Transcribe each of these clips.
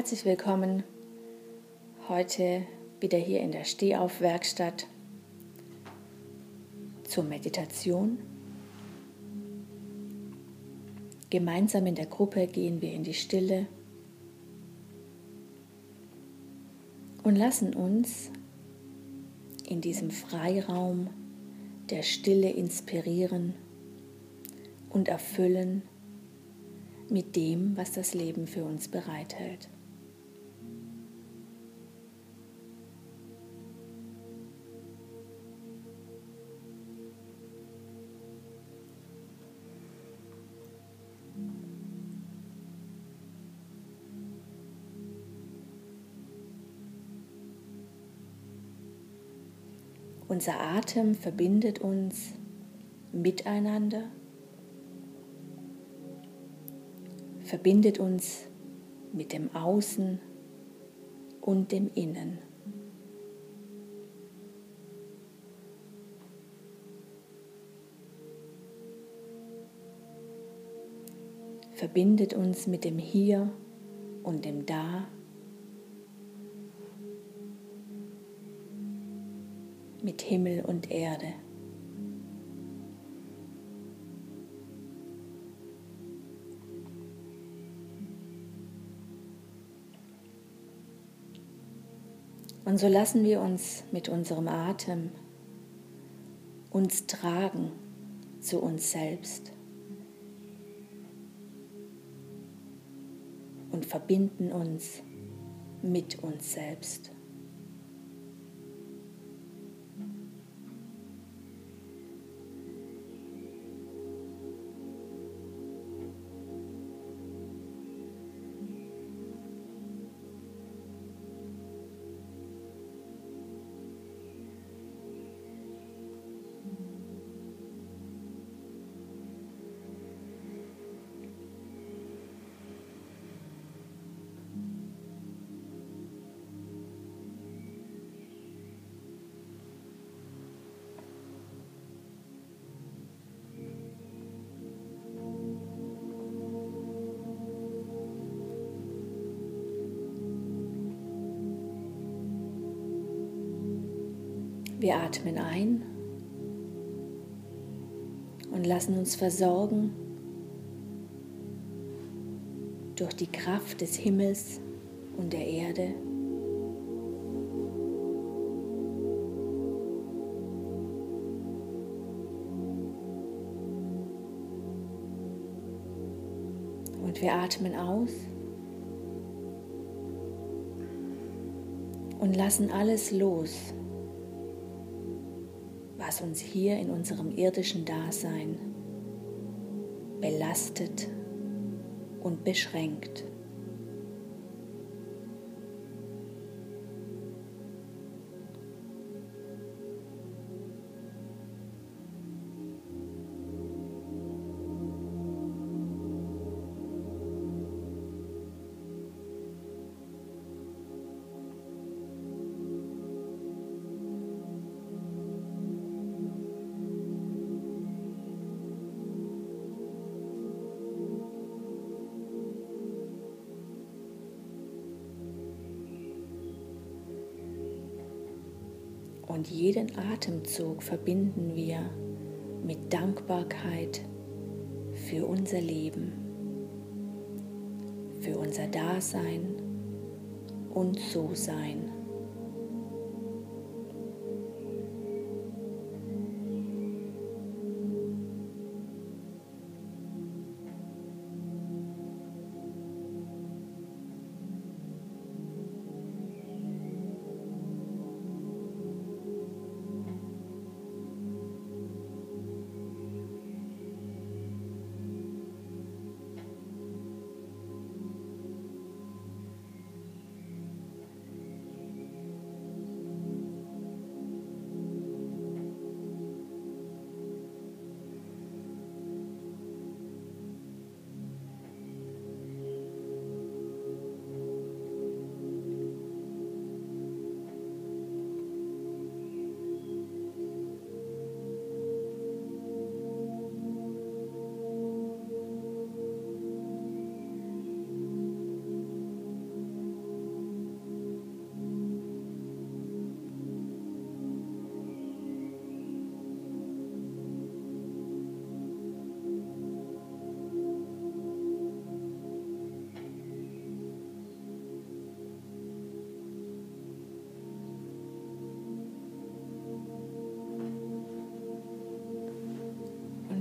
Herzlich willkommen heute wieder hier in der Stehaufwerkstatt zur Meditation. Gemeinsam in der Gruppe gehen wir in die Stille und lassen uns in diesem Freiraum der Stille inspirieren und erfüllen mit dem, was das Leben für uns bereithält. Unser Atem verbindet uns miteinander, verbindet uns mit dem Außen und dem Innen. Verbindet uns mit dem Hier und dem Da. Mit Himmel und Erde. Und so lassen wir uns mit unserem Atem uns tragen zu uns selbst und verbinden uns mit uns selbst. Atmen ein und lassen uns versorgen durch die Kraft des Himmels und der Erde. Und wir atmen aus und lassen alles los, was uns hier in unserem irdischen Dasein belastet und beschränkt. Jeden Atemzug verbinden wir mit Dankbarkeit für unser Leben, für unser Dasein und So-Sein.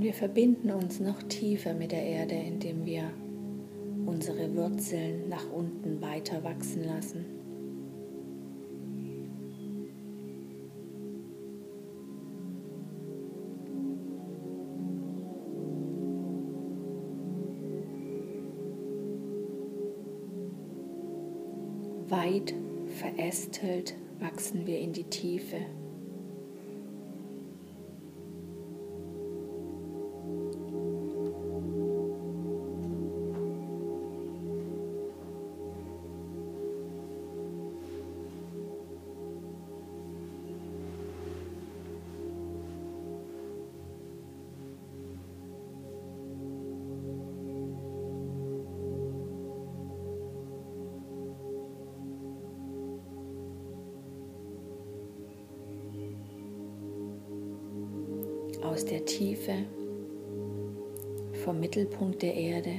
Wir verbinden uns noch tiefer mit der Erde, indem wir unsere Wurzeln nach unten weiter wachsen lassen. Weit verästelt wachsen wir in die Tiefe. Der Erde,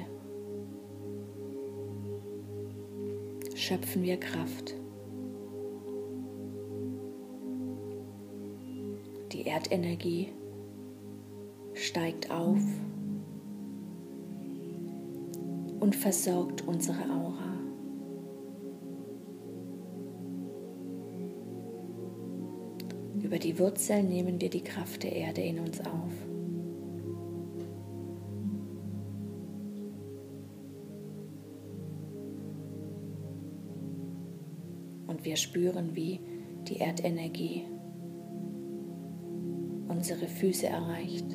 schöpfen wir Kraft. Die Erdenergie steigt auf und versorgt unsere Aura. Über die Wurzeln nehmen wir die Kraft der Erde in uns auf. Wir spüren, wie die Erdenergie unsere Füße erreicht,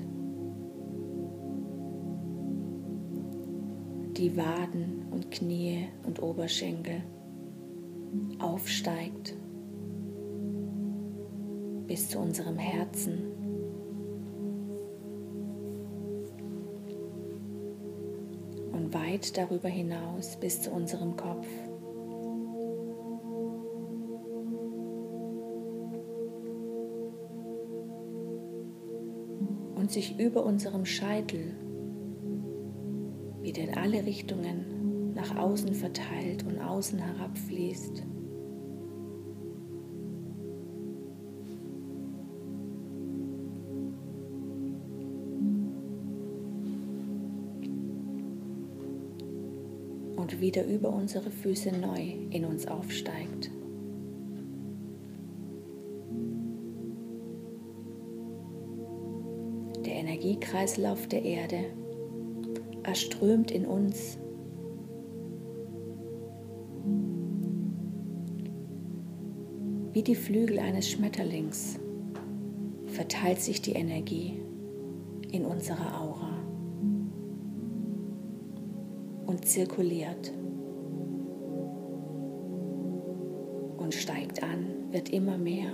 die Waden und Knie und Oberschenkel aufsteigt bis zu unserem Herzen. Und weit darüber hinaus bis zu unserem Kopf. Sich über unserem Scheitel wieder in alle Richtungen nach außen verteilt und außen herabfließt. und wieder über unsere Füße neu in uns aufsteigt. Energiekreislauf der Erde erströmt in uns Wie die Flügel eines Schmetterlings verteilt sich die Energie in unserer Aura und zirkuliert und steigt an, wird immer mehr.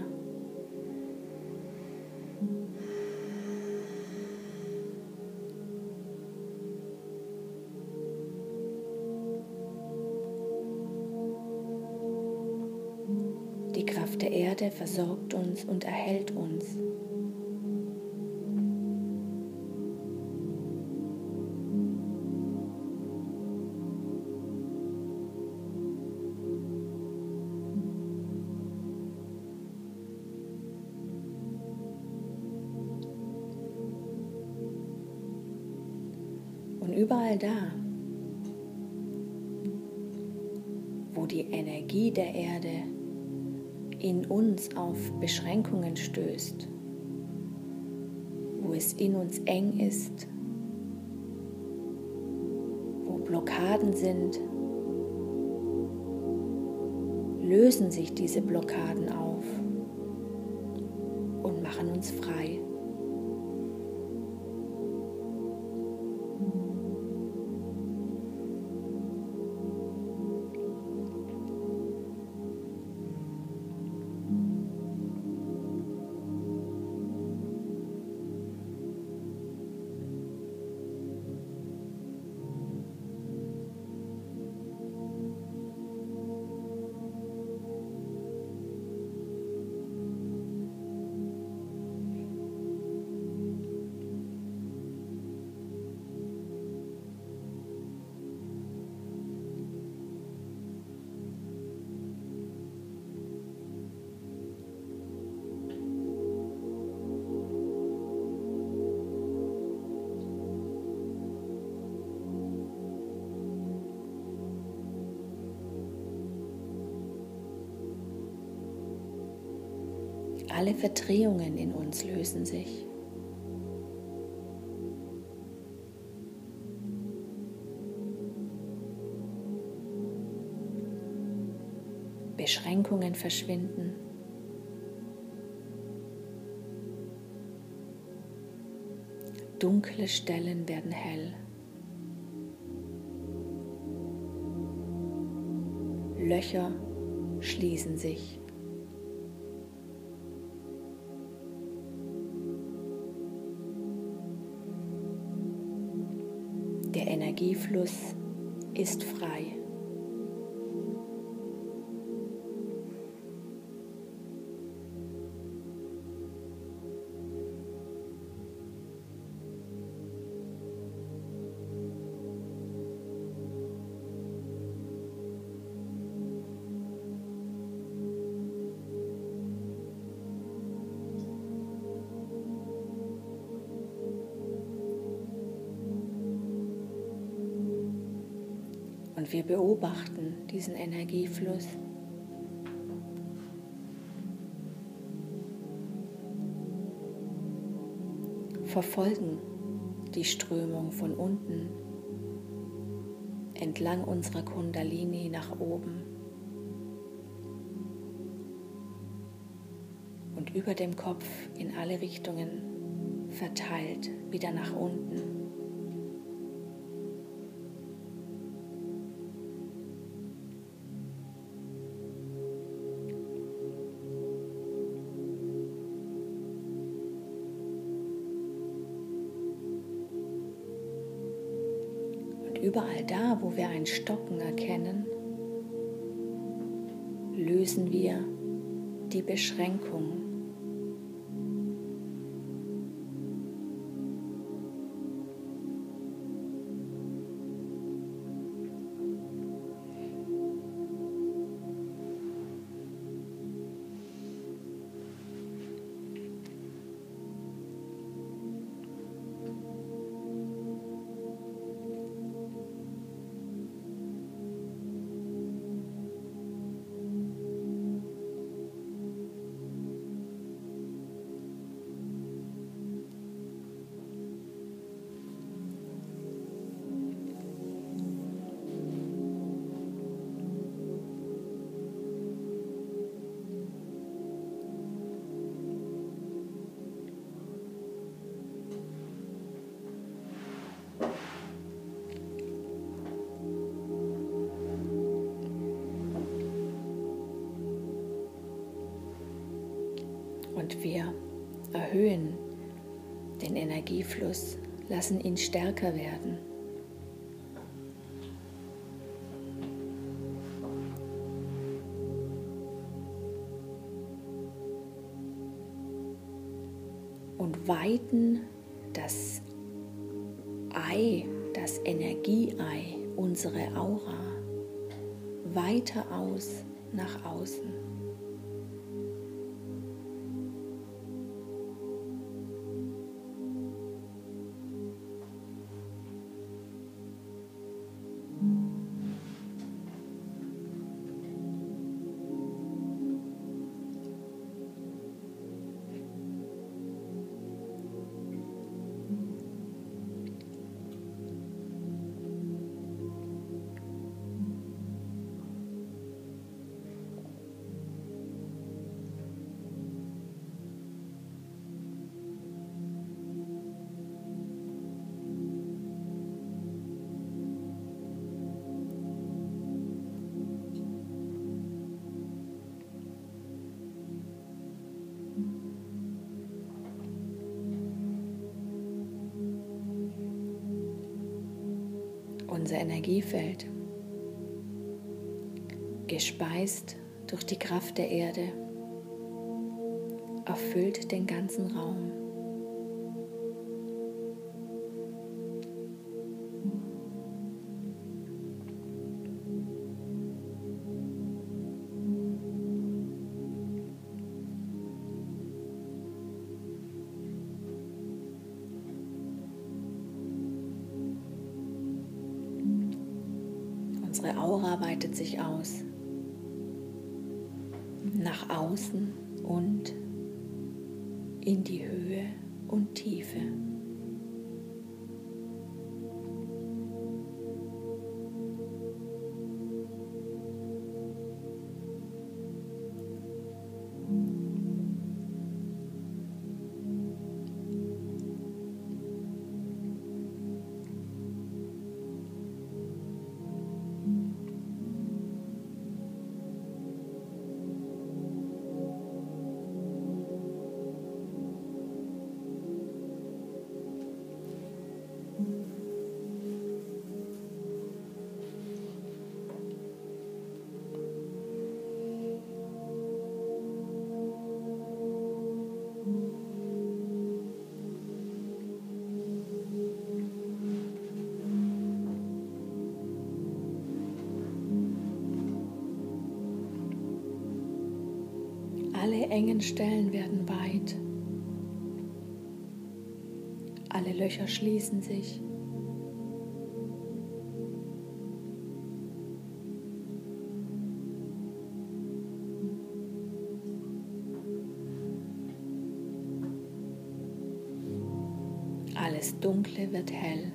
Versorgt uns und erhält uns. Beschränkungen stößt, wo es in uns eng ist, wo Blockaden sind, lösen sich diese Blockaden auf und machen uns frei. Alle Verdrehungen in uns lösen sich. Beschränkungen verschwinden. Dunkle Stellen werden hell. Löcher schließen sich. Energiefluss ist frei. Wir beobachten diesen Energiefluss. Verfolgen die Strömung von unten entlang unserer Kundalini nach oben und über dem Kopf in alle Richtungen verteilt wieder nach unten. Wo wir ein Stocken erkennen, lösen wir die Beschränkung wir erhöhen den Energiefluss, lassen ihn stärker werden. Und weiten das Ei, das Energieei, unsere Aura weiter aus nach außen. Unser Energiefeld, gespeist durch die Kraft der Erde, erfüllt den ganzen Raum. Engen Stellen werden weit. Alle Löcher schließen sich. Alles Dunkle wird hell.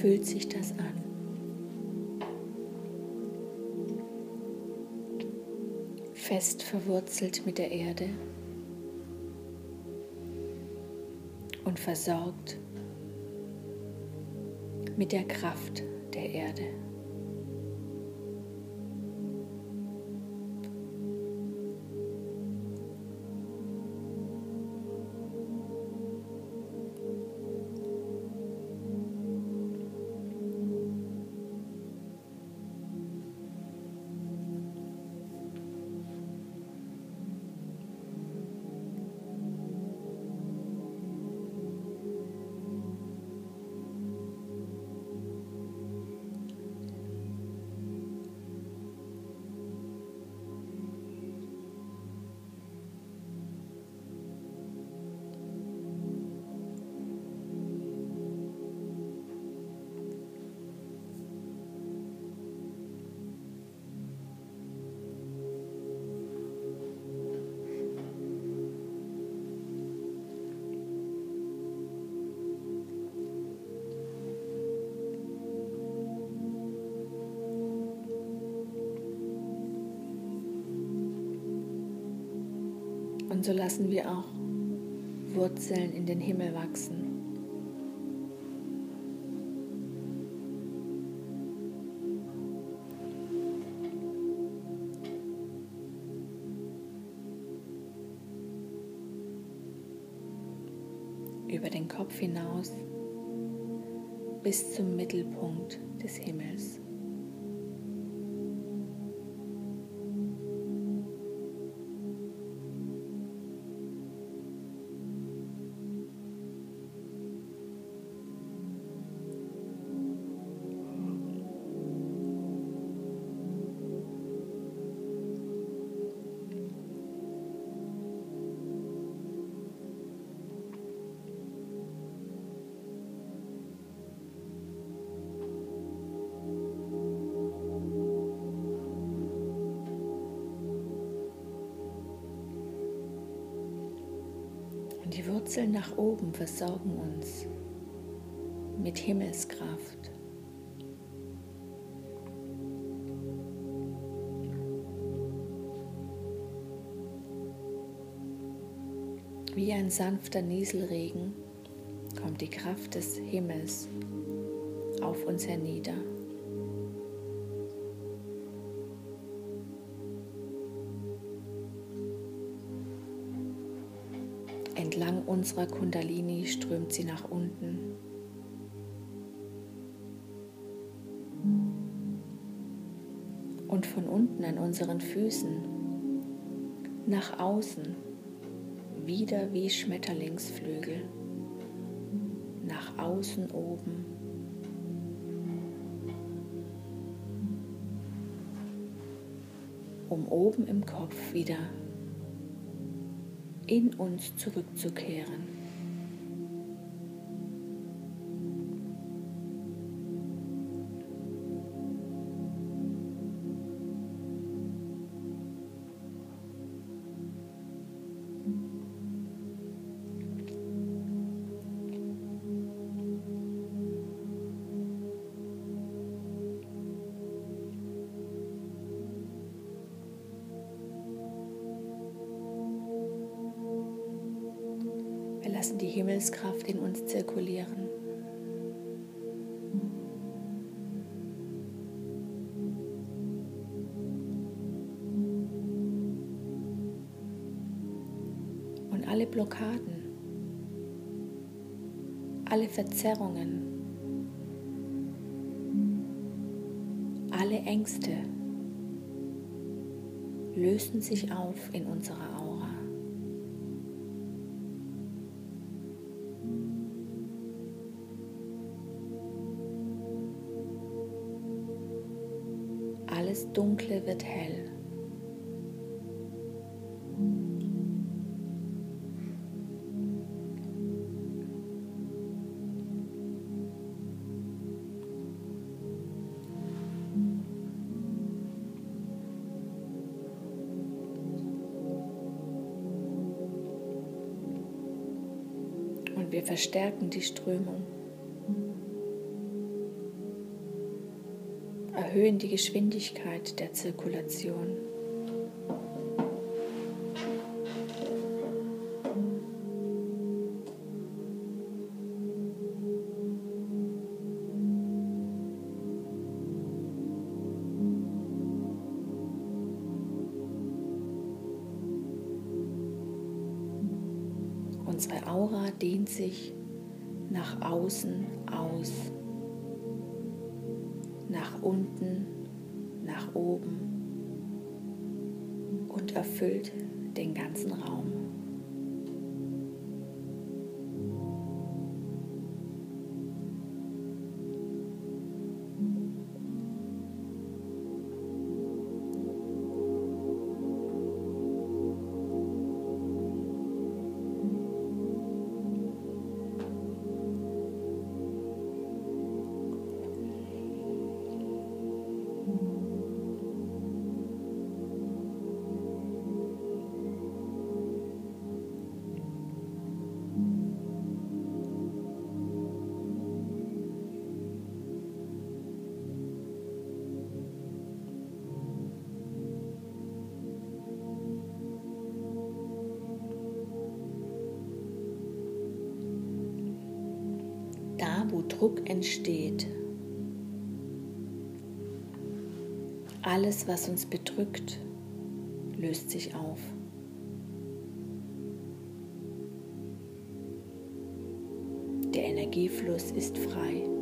Fühlt sich das an? Fest verwurzelt mit der Erde und versorgt mit der Kraft der Erde. So lassen wir auch Wurzeln in den Himmel wachsen. Über den Kopf hinaus bis zum Mittelpunkt des Himmels. Nach oben versorgen uns mit Himmelskraft. Wie ein sanfter Nieselregen kommt die Kraft des Himmels auf uns hernieder. Entlang unserer Kundalini strömt sie nach unten. Und von unten an unseren Füßen nach außen wieder wie Schmetterlingsflügel nach außen oben. um oben im Kopf wieder in uns zurückzukehren. Himmelskraft in uns zirkulieren. Und alle Blockaden, alle Verzerrungen, alle Ängste lösen sich auf in unserer Aura. Dunkle wird hell. Und wir verstärken die Strömung. Erhöhen die Geschwindigkeit der Zirkulation. Unsere Aura dehnt sich nach außen erfüllt den ganzen Raum. Druck entsteht, alles, was uns bedrückt, löst sich auf. Der Energiefluss ist frei.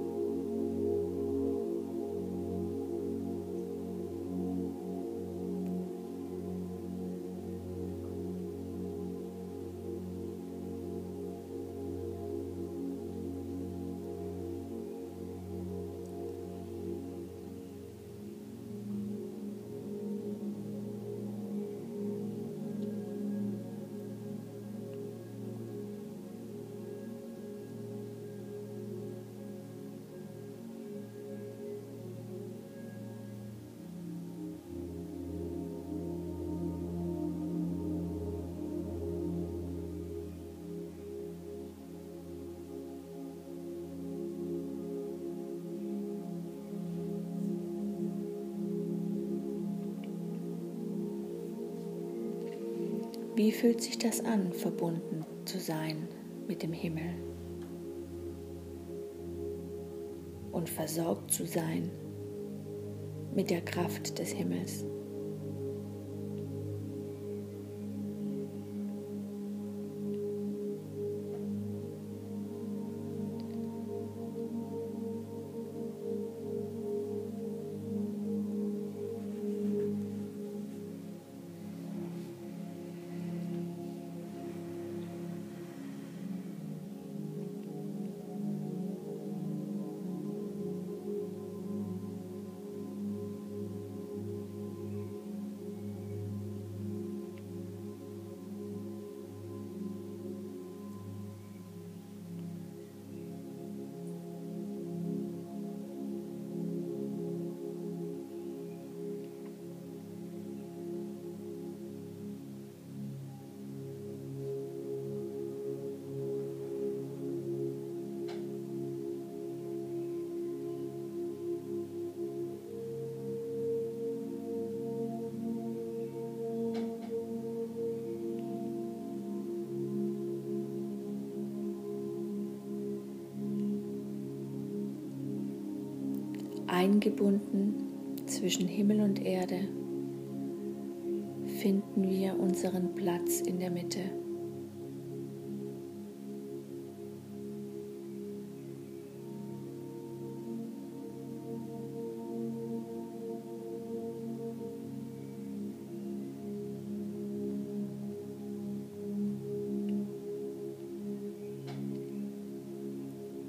Wie fühlt sich das an, verbunden zu sein mit dem Himmel und versorgt zu sein mit der Kraft des Himmels? Eingebunden zwischen Himmel und Erde, finden wir unseren Platz in der Mitte.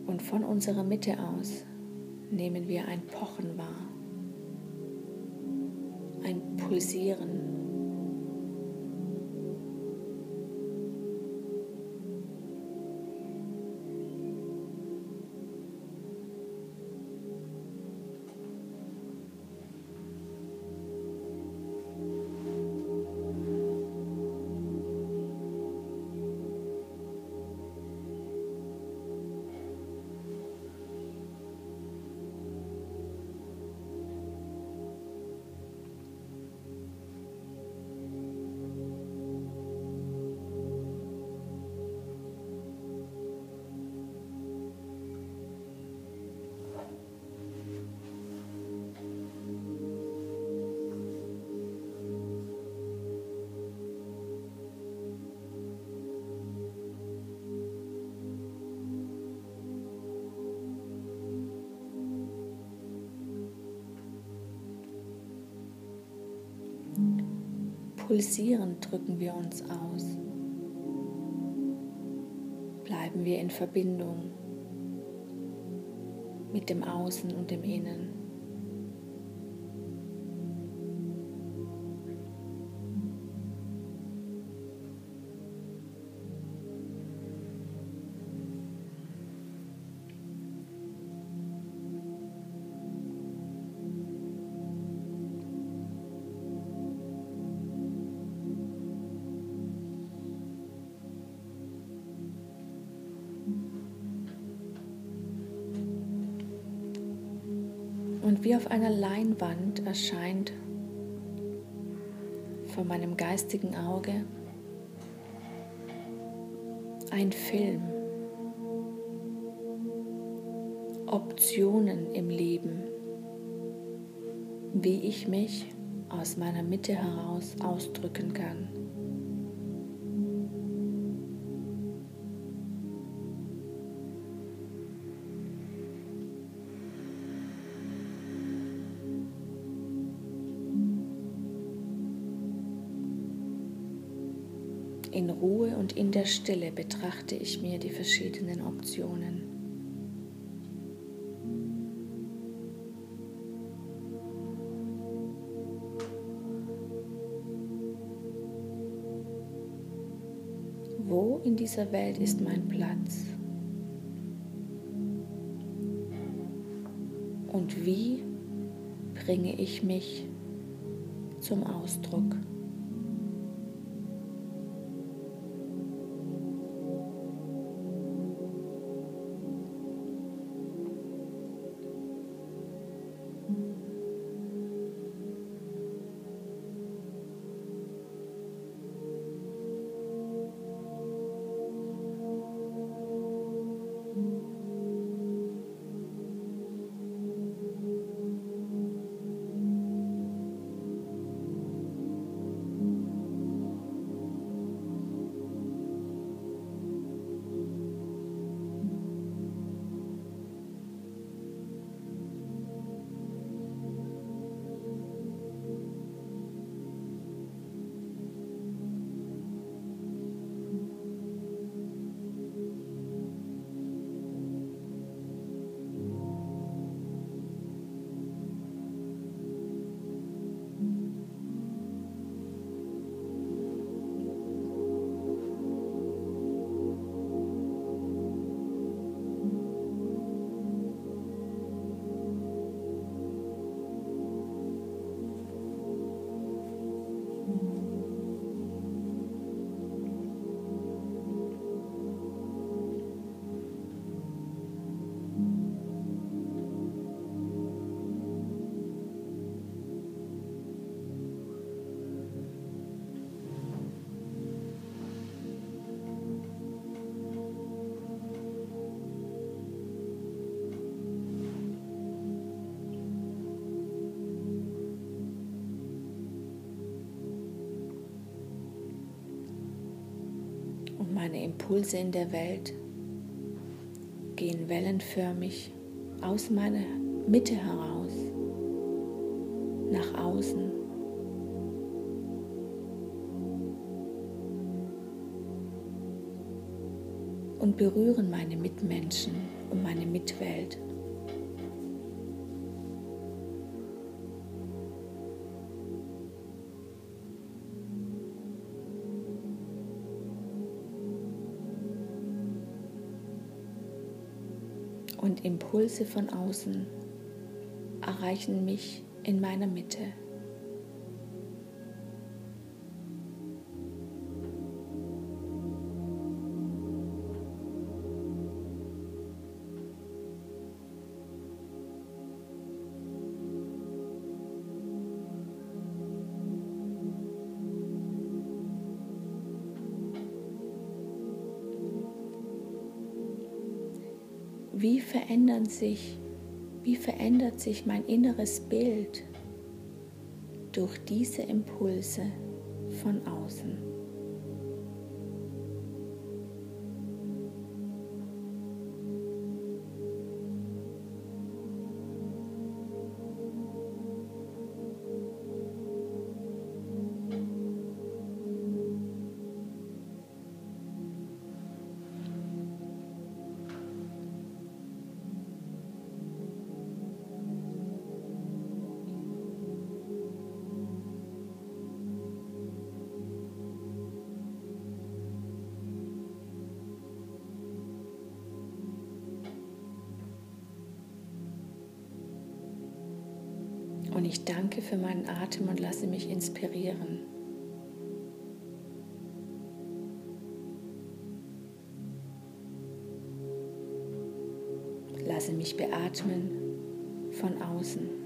Und von unserer Mitte aus nehmen wir ein Pochen wahr, ein Pulsieren. Pulsierend drücken wir uns aus. Bleiben wir in Verbindung mit dem Außen und dem Innen. Einer Leinwand erscheint vor meinem geistigen Auge ein Film. Optionen im Leben, wie ich mich aus meiner Mitte heraus ausdrücken kann. In Ruhe und in der Stille betrachte ich mir die verschiedenen Optionen. Wo in dieser Welt ist mein Platz? Und wie bringe ich mich zum Ausdruck? Impulse in der Welt gehen wellenförmig aus meiner Mitte heraus nach außen. Und berühren meine Mitmenschen und meine Mitwelt. Und Impulse von außen erreichen mich in meiner Mitte. Verändern sich, wie verändert sich mein inneres Bild durch diese Impulse von außen. Für meinen Atem und lasse mich inspirieren. Lasse mich beatmen von außen.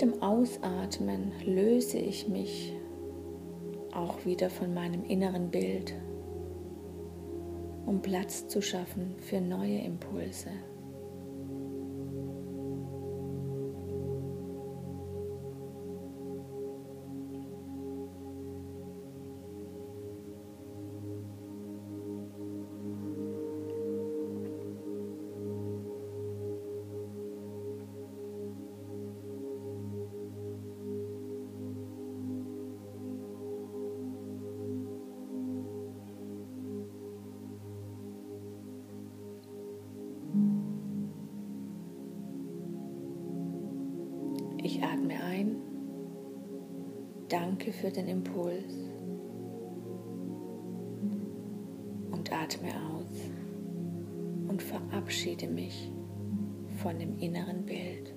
Jedem Ausatmen löse ich mich auch wieder von meinem inneren Bild, um Platz zu schaffen für neue Impulse. Für den Impuls und atme aus und verabschiede mich von dem inneren Bild.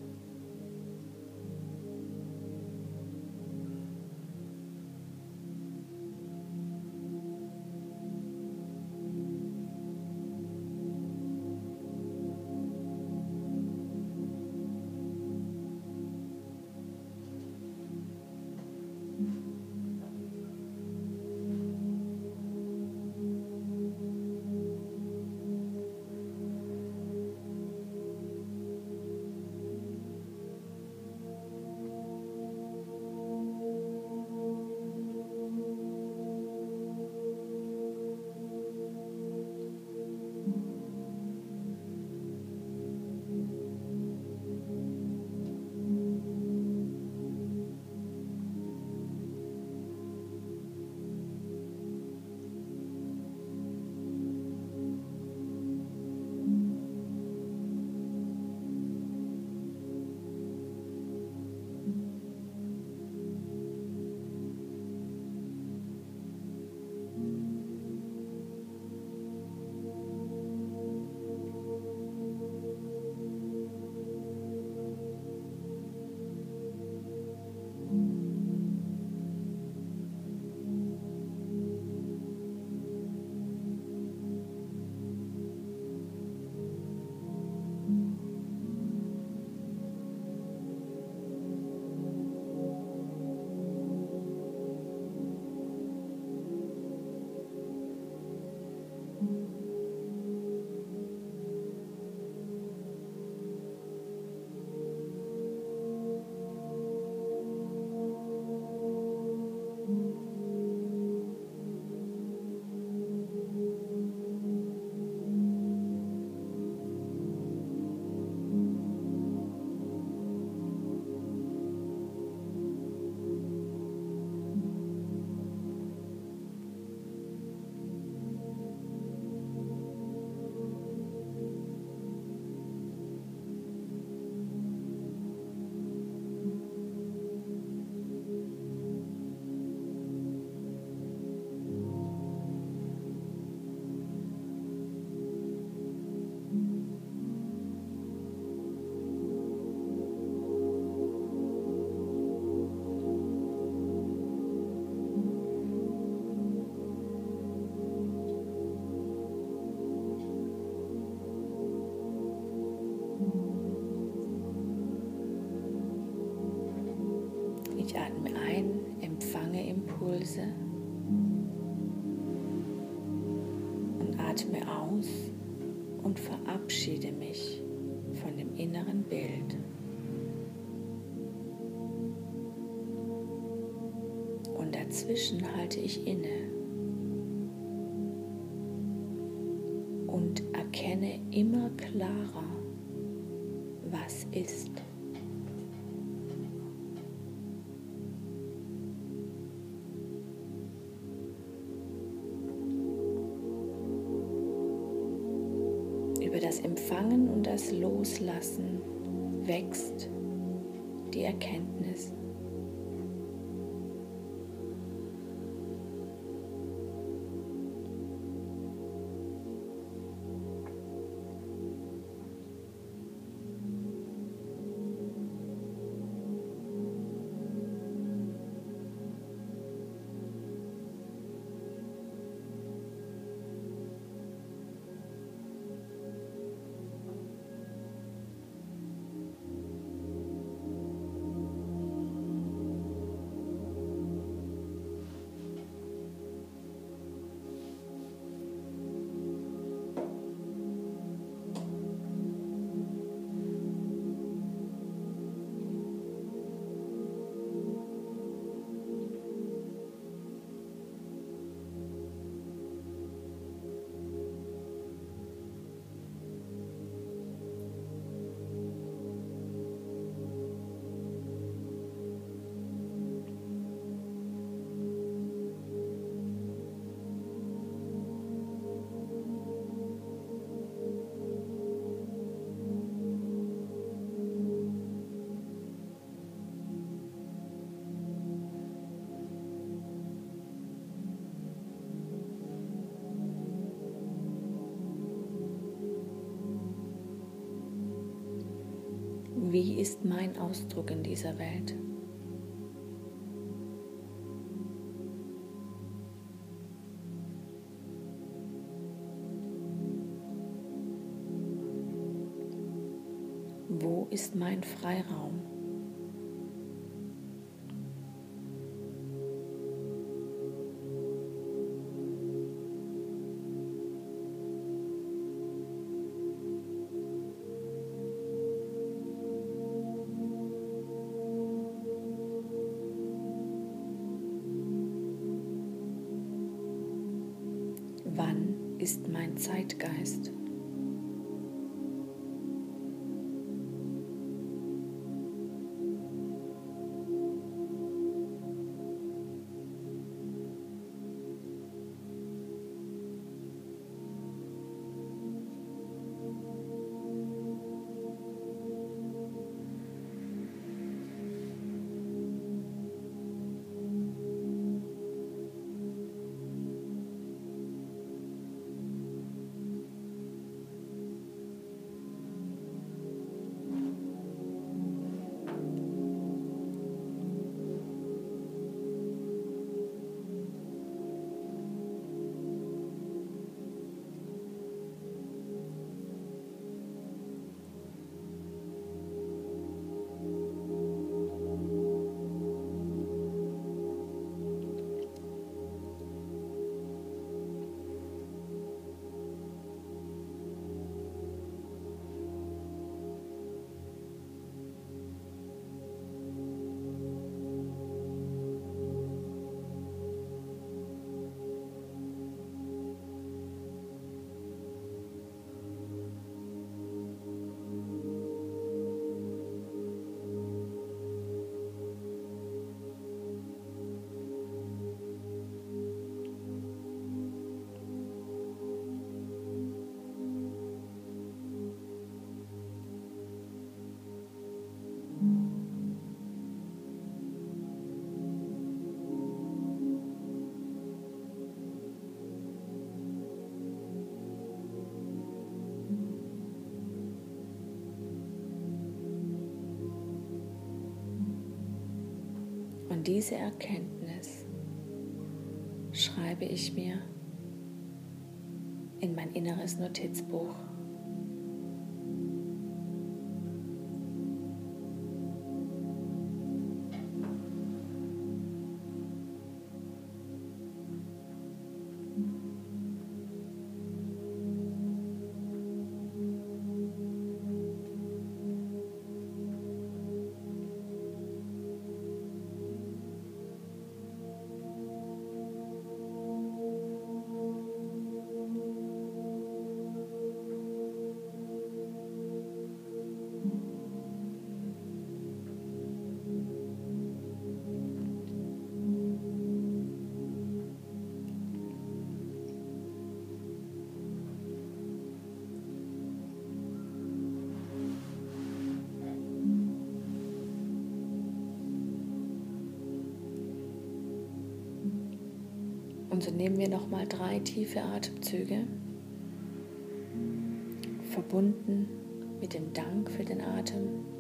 Dazwischen halte ich inne und erkenne immer klarer, was ist. Über das Empfangen und das Loslassen wächst die Erkenntnis. Wie ist mein Ausdruck in dieser Welt? Wo ist mein Freiraum? Diese Erkenntnis schreibe ich mir in mein inneres Notizbuch. Und so nehmen wir nochmal drei tiefe Atemzüge, verbunden mit dem Dank für den Atem.